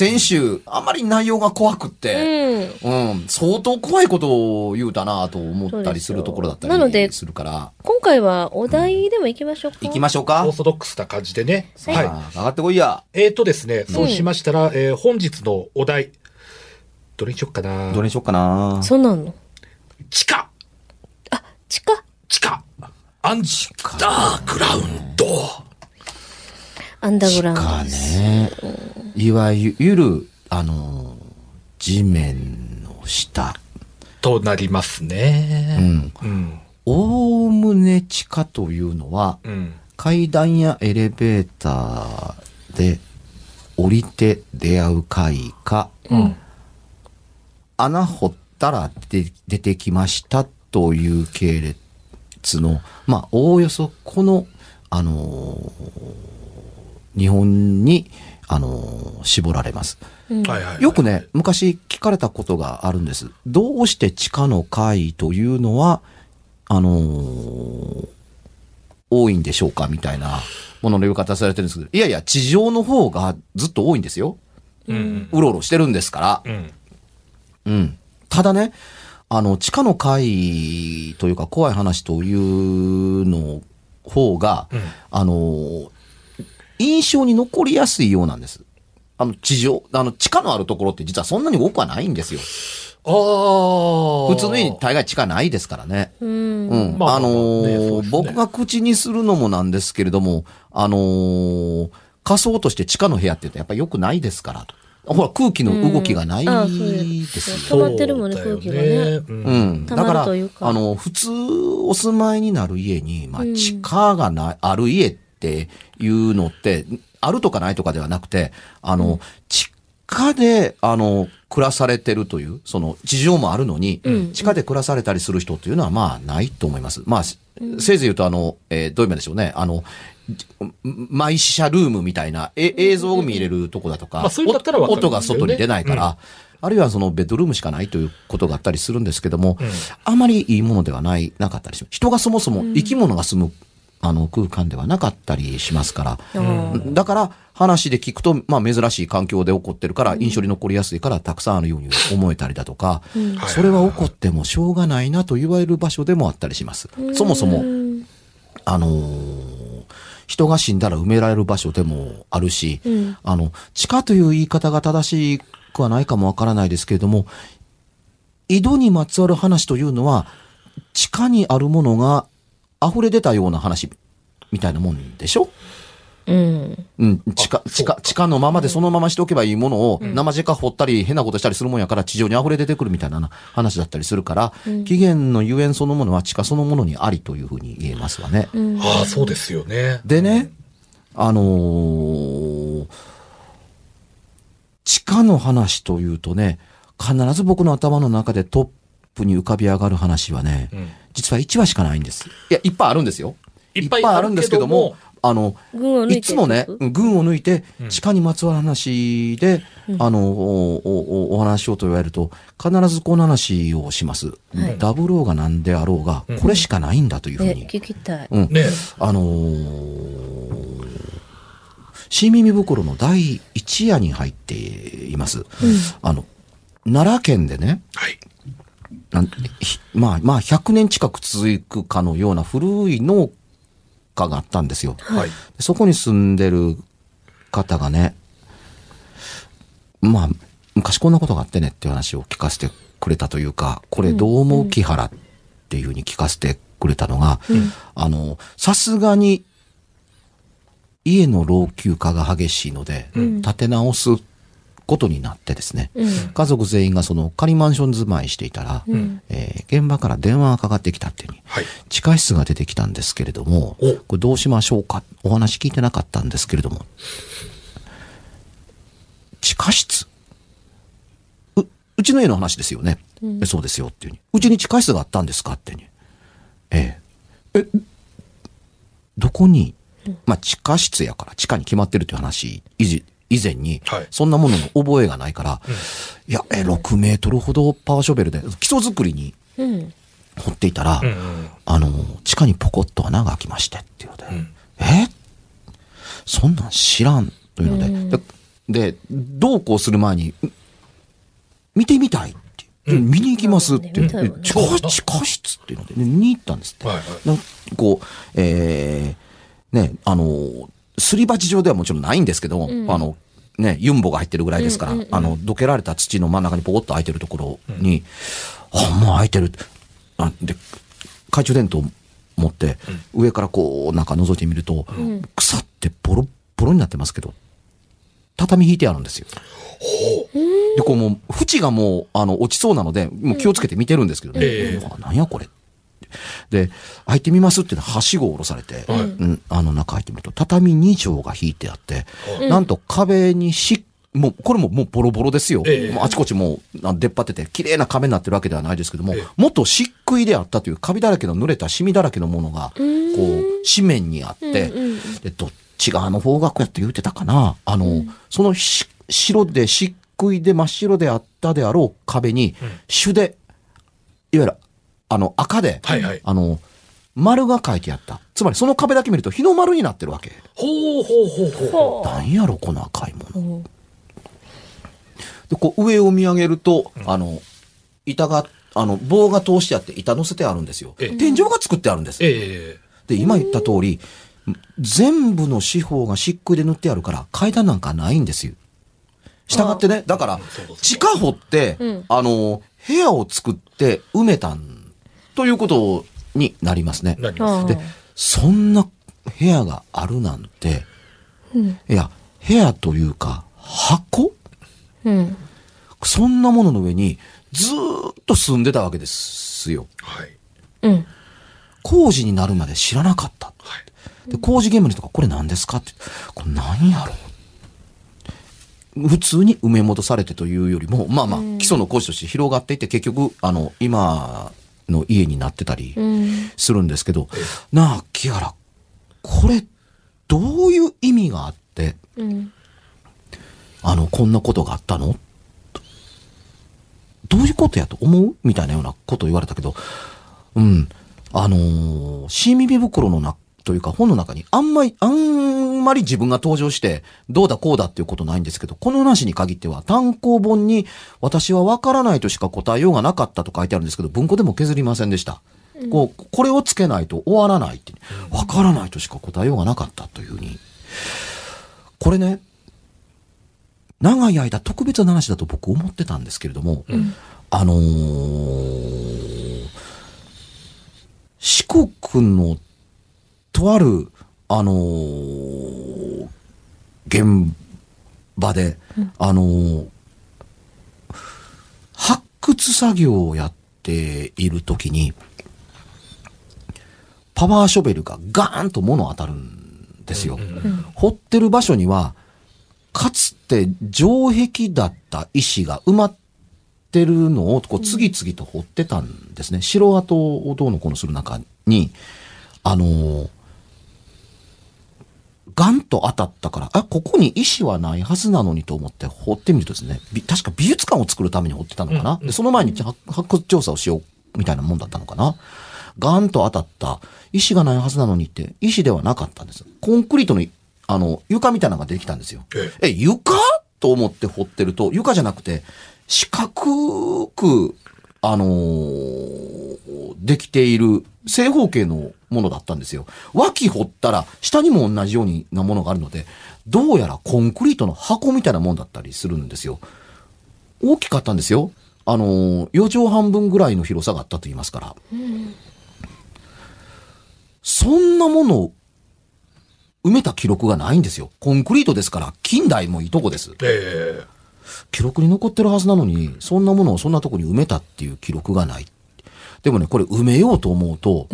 先週、あまり内容が怖くって、うん。うん、相当怖いことを言うたなと思ったりするところだったりするから、今回はお題でも行きましょうか。行きましょうかオーソドックスな感じでね。はい上がってこいや。えーとですね、そうしましたら、えー本日のお題、どれにしよっかなどれにしよっかな。そうなの？地下あ、地下？地下アンジダーグラウンドアンダーグラウンドかです。ね。いわゆる、あの、地面の下。となりますうね。ん。うん。おおむね地下というのは、うん。階段やエレベーターで降りて出会う階か、うん。穴掘ったら出出てきましたという系列の、まあ、おおよそこの、あのー日本に、あのー絞られます。うんはいはいはい。よくね、昔聞かれたことがあるんです。どうして地下の階というのは、あのー多いんでしょうかみたいなものの言い方されてるんですけど、いやいや、地上の方がずっと多いんですよ。うん。うろうろしてるんですから。うん。うん。ただね、あの、地下の階というか怖い話というの方が、うんあの、印象に残りやすいようなんです。あの、地上、あの、地下のあるところって実はそんなに多くはないんですよ。ああ。普通の家に大概地下ないですからね。うん。うん。まあまあのーね僕が口にするのもなんですけれども、あのー仮想として地下の部屋って言うとやっぱり良くないですから。ほら、空気の動きがないですよ。止まってるもんね空気がねう。うんん。たまるだから、というかあの、普通お住まいになる家に、まあ、うん地下がない、ある家っていうのって、あるとかないとかではなくて、あの、地下で、あの、暮らされてるという、その、地上もあるのに、うん地下で暮らされたりする人っていうのは、まあ、ないと思います。まあ、せいぜい言うと、あの、えーどういう意味でしょうね。あの、じマイ死者ルームみたいな、え映像を見れるとこだとか、音が外に出ないから、あるいはそのベッドルームしかないということがあったりするんですけども、うんあまりいいものではない、なかったりします。人がそもそも生き物が住む、あの空間ではなかったりしますから、うん。だから話で聞くと、まあ珍しい環境で起こってるから、印象に残りやすいからたくさんあるように思えたりだとか、はいそれは起こってもしょうがないなと言われる場所でもあったりします。そもそも、うんあのー人が死んだら埋められる場所でもあるし、うん。あの、地下という言い方が正しくはないかもわからないですけれども、井戸にまつわる話というのは、地下にあるものが溢れ出たような話みたいなもんでしょ？うん。うん、地下、地下、地下のままでそのまましておけばいいものを、生地下掘ったり変なことしたりするもんやから地上に溢れ出てくるみたいな話だったりするから、起源のゆえんそのものは地下そのものにありというふうに言えますわね。うん。ああ、そうですよね。でね、あのー地下の話というとね、必ず僕の頭の中でトップに浮かび上がる話はね、うん実は1話しかないんです。いや、いっぱいあるんですよ。いっぱいあるんですけども、あの、いつもね、群を抜いて、地下にまつわる話で、あの、おおお話しようと言われると、必ずこの話をします。ダブルオーが何であろうが、これしかないんだというふうえ、に。聞きたい。うん。ねあのー、新耳袋の第一夜に入っています。あの、奈良県でね、はい。なんひまあ、まあ、100年近く続くかのような古い農家があったんですよ。はい。そこに住んでる方がね、まあ、昔こんなことがあってねっていう話を聞かせてくれたというか、これどう思う木原っていうふうに聞かせてくれたのが、あの、さすがに家の老朽化が激しいので、建て直すことになってですね、家族全員がその仮マンション住まいしていたら、えー現場から電話がかかってきたっていうふうに、はい。地下室が出てきたんですけれども、おこれどうしましょうか？お話聞いてなかったんですけれども、地下室？う、うちの家の話ですよね。えそうですよっていうふうに。うちに地下室があったんですかってに。ええ。え、どこに、まあ地下室やから地下に決まってるという話、以前にはい、そんなものの覚えがないから、いや、え、6メートルほどパワーショベルで基礎作りにうん。掘っていたら。あの、地下にポコッと穴が開きましてっていうので、ん。え？そんなん知らんというので、で、でどうこうする前に、ん見てみたいっていう、見に行きますって地下地下室っていうので、ね、見に行ったんですって。はいはい。なんこう、えー、ね、あの、すり鉢状ではもちろんないんですけども、あの、ね、ユンボが入ってるぐらいですから、あの、どけられた土の真ん中にポコッと開いてるところに、あ、もう開いてる。あで、懐中電灯持って、上からこう、なんか覗いてみると、腐ってボロッボロになってますけど、畳引いてあるんですよ。で、こうもう、縁がもう、あの、落ちそうなので、もう気をつけて見てるんですけどね。ええうわなんやこれ。で、開いてみますっていうのは、はしごを下ろされて、うん、あの中入ってみると、畳2畳が引いてあって、なんと壁にし、もう、これももうボロボロですよ。ええ。あちこちもう、あ出っ張ってて、綺麗な壁になってるわけではないですけども、ええ。元漆喰であったという、カビだらけの濡れたシミだらけのものが、こう、紙面にあって、で、どっち側の方角やって言うてたかな。あの、そのし白で漆喰で真っ白であったであろう壁に、朱で、いわゆる、あの、赤で、はいはいあの、丸が書いてあった。つまりその壁だけ見ると日の丸になってるわけ。ほうほうほうほうほなんやろ、この赤いもの。で、こう上を見上げると、あの、板が、あの、棒が通してあって板乗せてあるんですよ。ええ天井が作ってあるんです。ええで、今言った通り、全部の四方が漆喰で塗ってあるから階段なんかないんですよ。したがってね、だから地下掘って、うんあの、部屋を作って埋めたん、ということになりますね。なります。で、そんな部屋があるなんて、いや、部屋というか、箱？うん。そんなものの上にずーっと住んでたわけですよ。はい。うん。工事になるまで知らなかった。はい。で、工事現場の人が、これ何ですかって。これ何やろう普通に埋め戻されてというよりも、まあまあ、基礎の工事として広がっていって、結局、あの、今の家になってたりうん。するんですけど、なあ、木原、これ、どういう意味があって、うん。あの、こんなことがあったの？とどういうことやと思う？みたいなようなことを言われたけど、うん。あのー、新耳袋のな、というか本の中にあんまり、あんまり自分が登場して、どうだこうだっていうことないんですけど、この話に限っては単行本に私はわからないとしか答えようがなかったと書いてあるんですけど、文庫でも削りませんでした。こう、これをつけないと終わらないって。わからないとしか答えようがなかったというふうに。これね、長い間特別な話だと僕思ってたんですけれども、あのー四国のとある、あのー現場で、あのー発掘作業をやっているときに、パワーショベルがガーンと物当たるんですよ。掘ってる場所には、かつて城壁だった石が埋まってるのをこう次々と掘ってたんですね。城跡をどうのこうのする中に、あのーガンと当たったから、あ、ここに石はないはずなのにと思って掘ってみるとですね、び確か美術館を作るために掘ってたのかな、でその前に発発掘調査をしようみたいなもんだったのかな？ガンと当たった石がないはずなのにって、石ではなかったんです。コンクリートの、あの、床みたいなのが出てきたんですよ。え。え、床？と思って掘ってると、床じゃなくて、四角く、あのーできている正方形のものだったんですよ。脇掘ったら、下にも同じようになものがあるので、どうやらコンクリートの箱みたいなもんだったりするんですよ。大きかったんですよ。あのー、4畳半分ぐらいの広さがあったと言いますから。そんなものを埋めた記録がないんですよ。コンクリートですから、近代もいいとこです。え記録に残ってるはずなのに、そんなものをそんなとこに埋めたっていう記録がない。でもね、これ埋めようと思うと、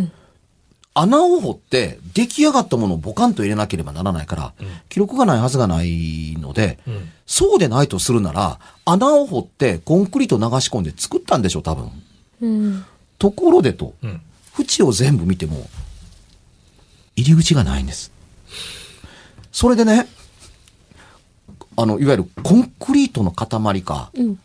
穴を掘って出来上がったものをボカンと入れなければならないから、記録がないはずがないので、えうん。そうでないとするなら、穴を掘ってコンクリート流し込んで作ったんでしょ、多分。うん。ところでと、うん。縁を全部見ても、入り口がないんです。それでね、あの、いわゆるコンクリートの塊か、うん。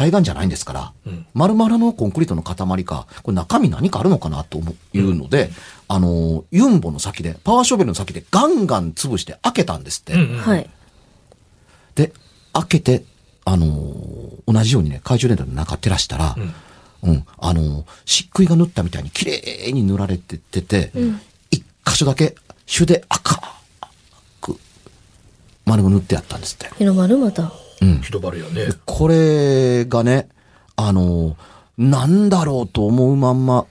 海岸じゃないんですから、うん丸々のコンクリートの塊か、これ中身何かあるのかなと思ういうので、あの、ユンボの先で、パワーショベルの先でガンガン潰して開けたんですって。うんうん。はい。で、開けて、あのー同じようにね、懐中電灯の中照らしたら、うん、あのー漆喰が塗ったみたいに綺麗に塗られててて、一箇所だけ、朱で赤く、丸が塗ってあったんですって。日の丸また。うん。広場るよね。これがね、あのーなんだろうと思うまんま、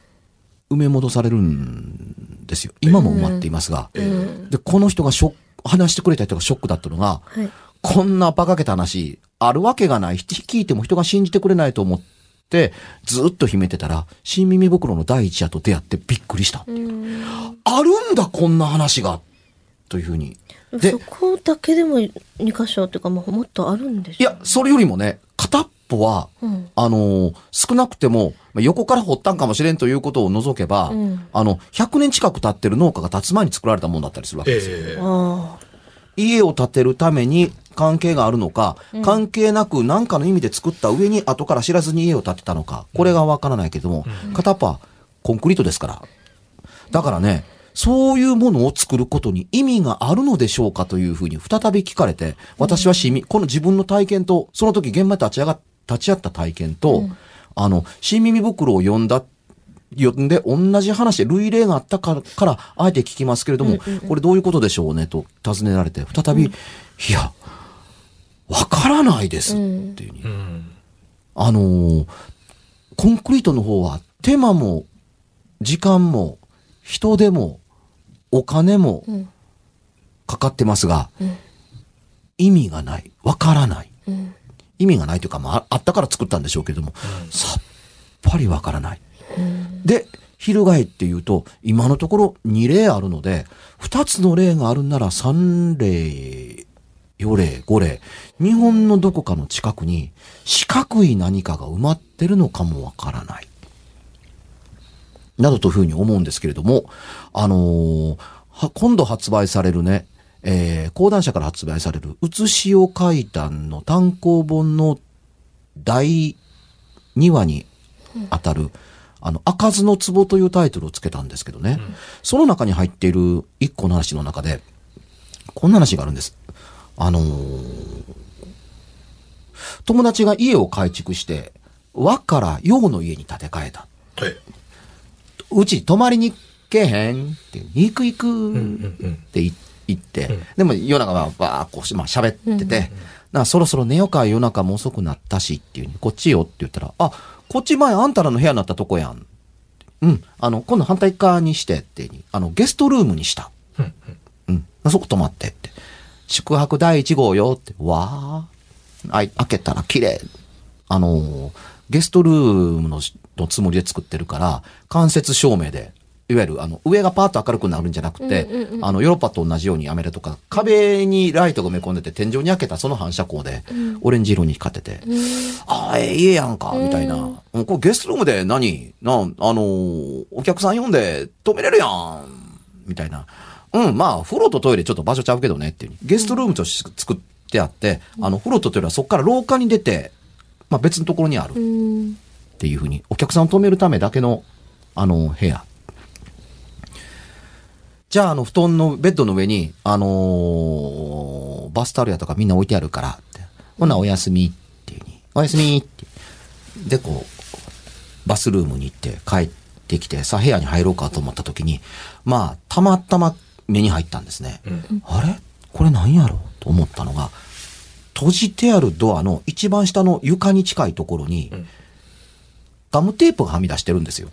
埋め戻されるんですよ。今も埋まっていますが。で、この人がショック、話してくれた人がショックだったのが、はい。こんな馬鹿げた話、あるわけがない。聞いても人が信じてくれないと思って、ずっと秘めてたら、新耳袋の第一夜と出会ってびっくりした。うん。あるんだ、こんな話が。というふうに。でそこだけでも2箇所っていうか、もっとあるんでしょいや、それよりもね、片っぽは、うん。あのー少なくても、まあ横から掘ったんかもしれんということを除けば、うんあの、100年近く経ってる農家が建つ前に作られたもんだったりするわけですよ。ええああ。家を建てるために関係があるのか、関係なく何かの意味で作った上に後から知らずに家を建てたのか、これがわからないけども、片っぽはコンクリートですから。だからね、そういうものを作ることに意味があるのでしょうかというふうに再び聞かれて、私は市民、この自分の体験と、その時現場に立ち上がっ立ち会った体験と、あの、新耳袋を読んだ読んで同じ話で類例があったから、からあえて聞きますけれども、これどういうことでしょうねと尋ねられて、再び、いや、わからないですっていうふうに。うん。あのーコンクリートの方は手間も、時間も、人手も、お金もうん。かかってますが、うん意味がない。わからない。うん。意味がないというか、まあ、あったから作ったんでしょうけども、さっぱりわからない。で、翻って言うと、今のところ2例あるので、2つの例があるなら3例、4例、5例、日本のどこかの近くに四角い何かが埋まってるのかもわからない。などというふうに思うんですけれども、あのーは今度発売されるね、えー講談社から発売される、写しを階段の単行本の第2話にあたる、あの、開かずの壺というタイトルをつけたんですけどね、その中に入っている一個の話の中で、こんな話があるんです。あのー友達が家を改築して、和から洋の家に建て替えた。はい。うち泊まりにけへんって、行く行くって言言って、うんでも夜中はばーこうし、まあ喋ってて、なそろそろ寝ようか夜中も遅くなったしっていうに、こっちよって言ったら、あ、こっち前あんたらの部屋になったとこやん。うん、あの、今度反対側にしてってに、あの、ゲストルームにした。うんうん、そこ泊まってって。宿泊第1号よって、わー。あい開けたら綺麗。あのーゲストルームのしのつもりで作ってるから、間接照明で、いわゆる、あの、上がパーッと明るくなるんじゃなくて、あの、ヨーロッパと同じようにアメリカとか、壁にライトが埋め込んでて、天井に開けたその反射光で、オレンジ色に光ってて、ああ、ええ家やんか、みたいな。うん。これゲストルームで何？な、あのーお客さん呼んで止めれるやん、みたいな。うん、まあ、風呂とトイレちょっと場所ちゃうけどねっていう。ゲストルームとして作ってあって、あの、風呂とトイレはそこから廊下に出て、まあ別のところにあるうん。っていうふうに、お客さんを止めるためだけの、あの、部屋。じゃあ、あの、布団の、ベッドの上に、あのーバスタオルやとかみんな置いてあるからって。ほな、おやすみっていうふうに。おやすみって。で、こう、バスルームに行って帰ってきて、さあ部屋に入ろうかと思った時に、まあ、たまたま目に入ったんですね。あれ？これ何やろ？うと思ったのが、閉じてあるドアの一番下の床に近いところに、ガムテープがはみ出してるんですよ。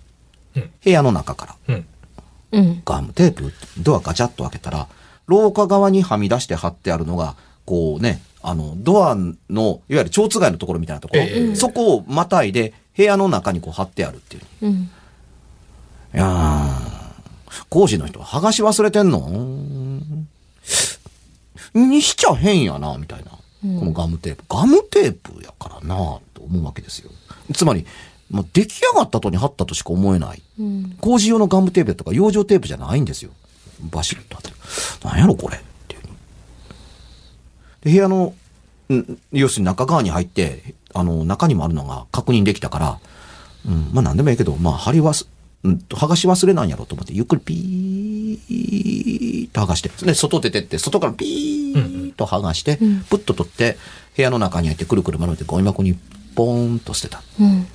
うん部屋の中から。うん。うん。ガムテープドアガチャッと開けたら、廊下側にはみ出して貼ってあるのが、こうね、あの、ドアの、いわゆる蝶番のところみたいなところ、ええそこをまたいで、部屋の中にこう貼ってあるっていう。うん。いやー、講師の人、剥がし忘れてんの？にしちゃ変やな、みたいな。このガムテープ。ガムテープやからな、と思うわけですよ。つまり、もう出来上がった後に貼ったとしか思えない。うん。工事用のガムテープとか養生テープじゃないんですよ。バシッと貼ってる。なんやろこれっていうで部屋の、ん要するに中側に入って、あの、中にもあるのが確認できたから、うん、まあ何でもいいけど、まあ貼り忘、うん、剥がし忘れなんやろうと思って、ゆっくりピーッと剥がして、で、外出てって、外からピーッと剥がして、プッと取って、部屋の中に入ってくるくる丸めてゴミ箱にポーンと捨てた。うん。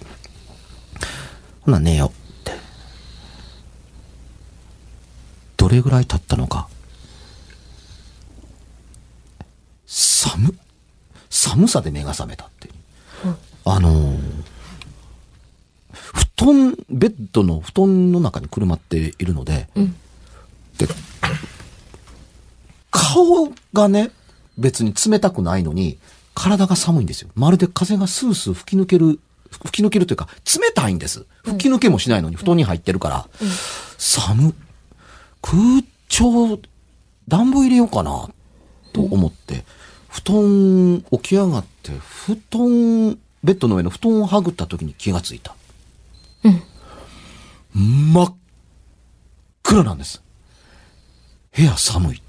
ほな寝よって。どれぐらい経ったのか。寒、寒さで目が覚めたって。あのー布団、ベッドの布団の中にくるまっているので、で、顔がね、別に冷たくないのに、体が寒いんですよ。まるで風がスースー吹き抜ける、吹き抜けるというか、冷たいんです。吹き抜けもしないのに布団に入ってるから、寒、空調、暖房入れようかな、と思って、布団起き上がって、布団、ベッドの上の布団をはぐった時に気がついた。真っ暗なんです。部屋寒い。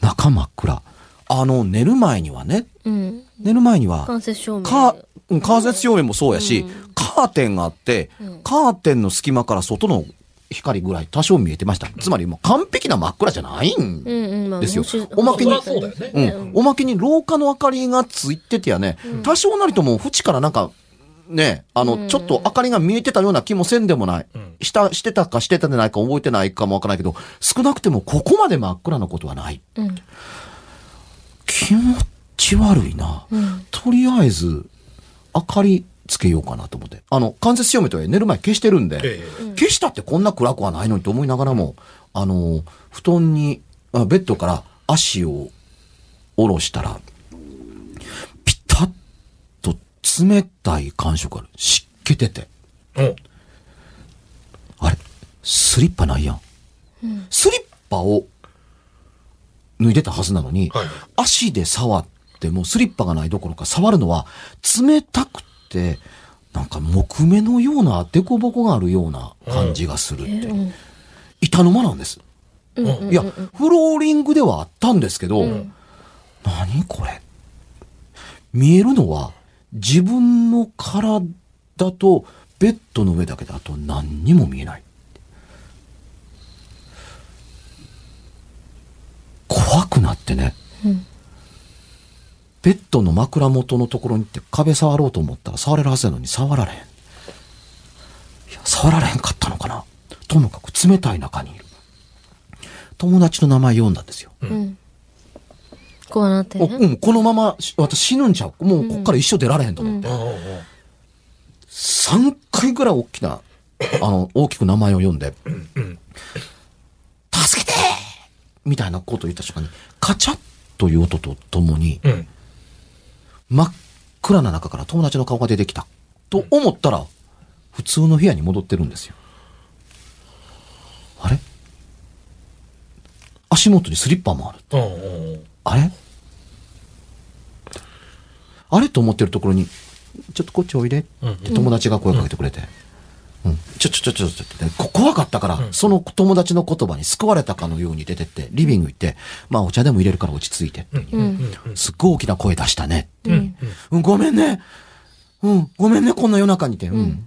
中真っ暗。あの、寝る前にはね、うん。寝る前には、間接照明。か、うん間接照明もそうやし、カーテンがあって、カーテンの隙間から外の光ぐらい多少見えてました。つまりもう完璧な真っ暗じゃないんですよおまけにうだよねうん。おまけに廊下の明かりがついててやね、多少なりとも縁からなんか、ね、あの、ちょっと明かりが見えてたような気もせんでもない。した、してたかしてたでないか覚えてないかもわからないけど、少なくてもここまで真っ暗なことはない。うん。気持ち悪いな。うん。とりあえず、明かりつけようかなと思って。あの、間接照明とは寝る前消してるんで、え消したってこんな暗くはないのにと思いながらも、あの、布団に、あベッドから足を下ろしたら、ピタッと冷たい感触がある。湿気てて。え。あれ？スリッパないやん。スリッパを脱いでたはずなのに、はい足で触ってもスリッパがないどころか触るのは冷たくて、なんか木目のような凸凹があるような感じがするって。うん。板の間なんです。いや、フローリングではあったんですけど、何これ見えるのは自分の体とベッドの上だけだと何にも見えない。怖くなってね。うんベッドの枕元のところに行って壁触ろうと思ったら触れるはずなのに触られへん。いや、触られへんかったのかな。ともかく冷たい中にいる。友達の名前読んだんですよ。うん。こうなってね。おうん、このままし私死ぬんちゃう。もうこっから一生出られへんと思って。うん3回ぐらい大きな、あの、大きく名前を読んで、助けてみたいなことを言った瞬間に、カチャッという音とともに、うん。真っ暗な中から友達の顔が出てきた。と思ったら、普通の部屋に戻ってるんですよ。あれ？足元にスリッパもある。うんうんうんあれ？あれ？と思ってるところに、ちょっとこっちおいでって友達が声かけてくれて、うん。ちょ、ちょ、ちょ、ちょ、ちょってね、こ怖かったから、その友達の言葉に救われたかのように出てって、リビング行って、まあお茶でも入れるから落ち着いてって。すっごい大きな声出したねって。うん、ごめんね。うん、ごめんね、こんな夜中にって。うん。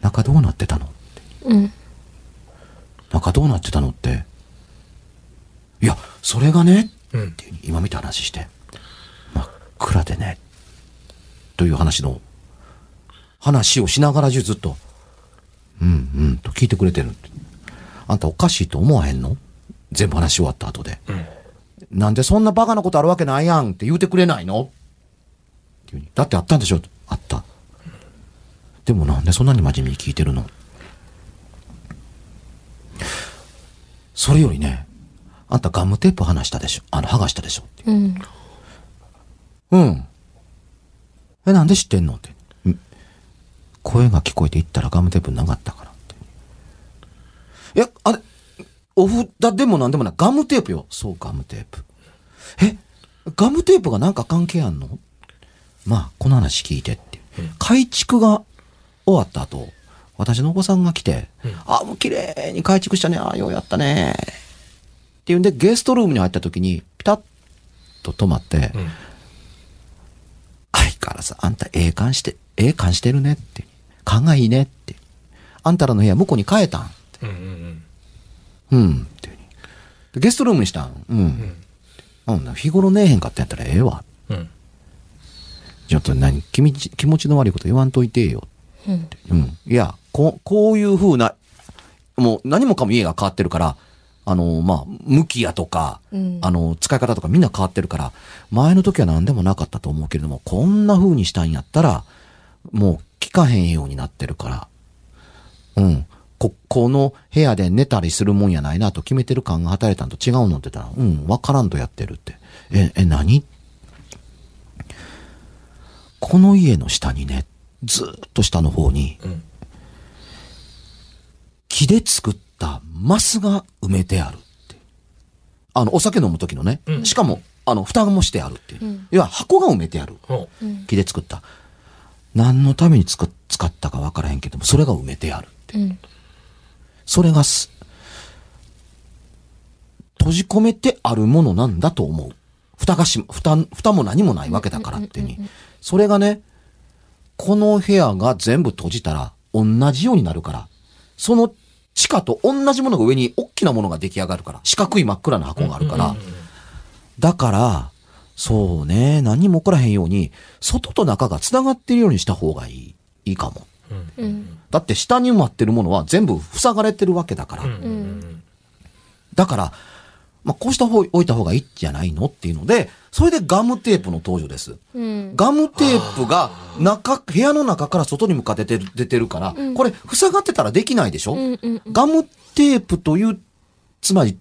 中どうなってたのって。うん。中どうなってたのって。いや、それがね、うんっていう今見た話して、真っ暗でね、という話の、話をしながら中ずっと、うんうんと聞いてくれてる。あんたおかしいと思わへんの？全部話し終わった後で。なんでそんなバカなことあるわけないやんって言うてくれないの？っていうにだってあったんでしょ？あった。でもなんでそんなに真面目に聞いてるの？それよりね、あんたガムテープ離したでしょ？あの、剥がしたでしょ？ってうん。うん。え、なんで知ってんの？って。ん声が聞こえていったらガムテープなかったからって。いや、あれ、お札でもなんでもない。ガムテープよ。そう、ガムテープ。え、ガムテープがなんか関係あんの？まあ、この話聞いてって。改築が終わった後、私のお子さんが来て、あ、もう綺麗に改築したね。あようやったね。っていうんで、ゲストルームに入った時に、ピタッと止まって、相変わらずあんたええ感して、ええ感してるねって。勘がいいねって。あんたらの部屋向こうに変えたんって。うんうんうん。ってゲストルームにしたんうん。うん。日頃ねえへんかったんやったらええわ。うんうんちょっと何気みち気持ちの悪いこと言わんといてよ。うん。うん。いや、こう、こういう風な、もう何もかも家が変わってるから、あの、まあ、向きやとか、うんあの、使い方とかみんな変わってるから、前の時は何でもなかったと思うけれども、こんな風にしたんやったら、もう聞かへんようになってるから、うん。こ、この部屋で寝たりするもんやないなと決めてる感が働いたんと違うのって言ったら、うん、わからんとやってるって。え、え、何？この家の下にね、ずーっと下の方に、うん木で作ったマスが埋めてあるって。あの、お酒飲む時のね、うんしかも、あの、蓋もしてあるっていう。うん要は箱が埋めてある。木で作った。何のために使ったかわからへんけども、それが埋めてあるって。うん。それがす、閉じ込めてあるものなんだと思う。蓋がし、蓋、蓋も何もないわけだからってに。それがね、この部屋が全部閉じたら同じようになるから、その地下と同じものが上に大きなものが出来上がるから、四角い真っ暗な箱があるから、だから、そうね、何も起こらへんように、外と中が繋がってるようにした方がいい、いいかも。うん。だって下に埋まってるものは全部塞がれてるわけだから。うんだから、まあ、こうした方、置いた方がいいんじゃないの？っていうので、それでガムテープの登場です。うん。ガムテープが中、部屋の中から外に向かって出てるから、これ塞がってたらできないでしょ、うんうんガムテープという、つまり、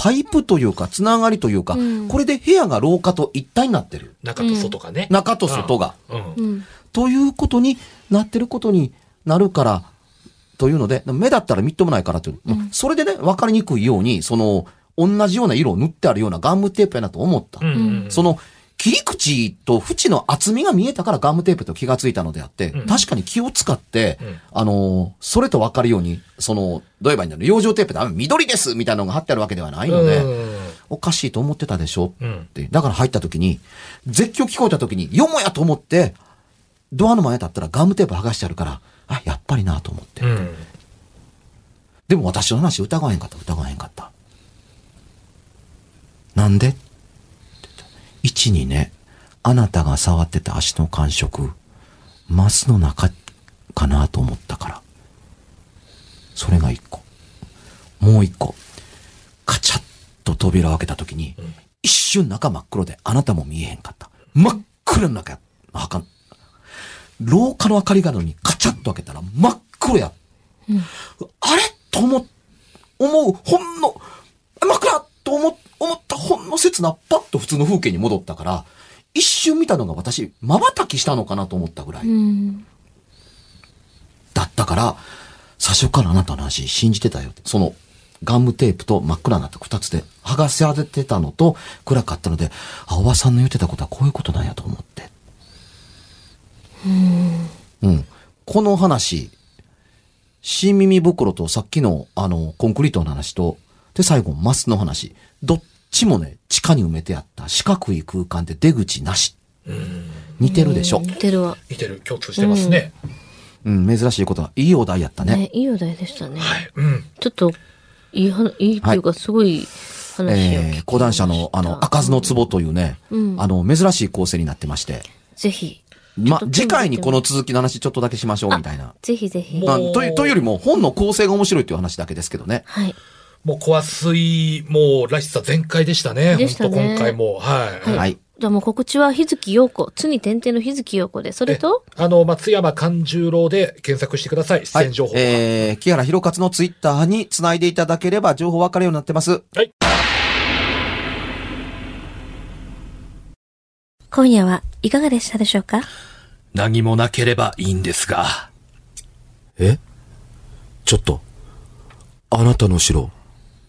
パイプというか、つながりというか、うんこれで部屋が廊下と一体になってる。中と外がね。中と外が。うん。うん。ということになってることになるから、というので、目だったらみっともないからという、それでね、わかりにくいように、その、同じような色を塗ってあるようなガムテープやなと思った。うんうんその、切り口と縁の厚みが見えたからガムテープと気がついたのであって、うん確かに気を使って、うんあのーそれとわかるように、その、どう言えばいいんだろう、養生テープであ緑ですみたいなのが貼ってあるわけではないので、おかしいと思ってたでしょ？うん。って。だから入った時に、絶叫聞こえた時に、よもやと思って、ドアの前に立ったらガムテープ剥がしてあるから、あ、やっぱりなと思って。うん。でも私の話疑わへんかった、疑わへんかった。なんで？った一にね、あなたが触ってた足の感触、マスの中かなと思ったから。それが一個。もう一個。カチャッと扉を開けた時に、一瞬中真っ黒であなたも見えへんかった。真っ暗の中や。あかん。廊下の明かりがのにカチャッと開けたら真っ黒や。あれ？と思、思う、ほんの、真っ暗と思、思ったほんの刹那、パッと普通の風景に戻ったから、一瞬見たのが私、瞬きしたのかなと思ったぐらい。うん。だったから、最初からあなたの話信じてたよって。その、ガムテープと真っ暗になった二つで、剥がせられてたのと暗かったので、あ、おばさんの言ってたことはこういうことなんやと思って。うん。この話、新耳袋とさっきの、あの、コンクリートの話と、で、最後、マスの話。どっちもね、地下に埋めてあった四角い空間で出口なし。似てるでしょ。似てるわ。似てる、共通してますね。うん、珍しいことは、いいお題やったね。ね、いいお題でしたね。はい。うん。ちょっと、いいは、いいっていうか、すごい話を聞えー、き講談社の、あの、開かずの壺というね、うんあの、珍しい構成になってまして。ぜひ。ま次回にこの続きの話ちょっとだけしましょう、みたいな。ぜひぜひ。まあ、という、というよりも、本の構成が面白いという話だけですけどね。はい。もう、コア水、もう、らしさ全開でしたね。でしたね本当今回も。はい。はい。はいじゃあもう告知は日月陽子、つに点々の日月陽子で、それと、えあの、松山勘十郎で検索してください。出はい演情報。。えー、木原博勝のツイッターにつないでいただければ情報わかるようになってます。はい。今夜はいかがでしたでしょうか？何もなければいいんですが。え？ちょっと、あなたの城、す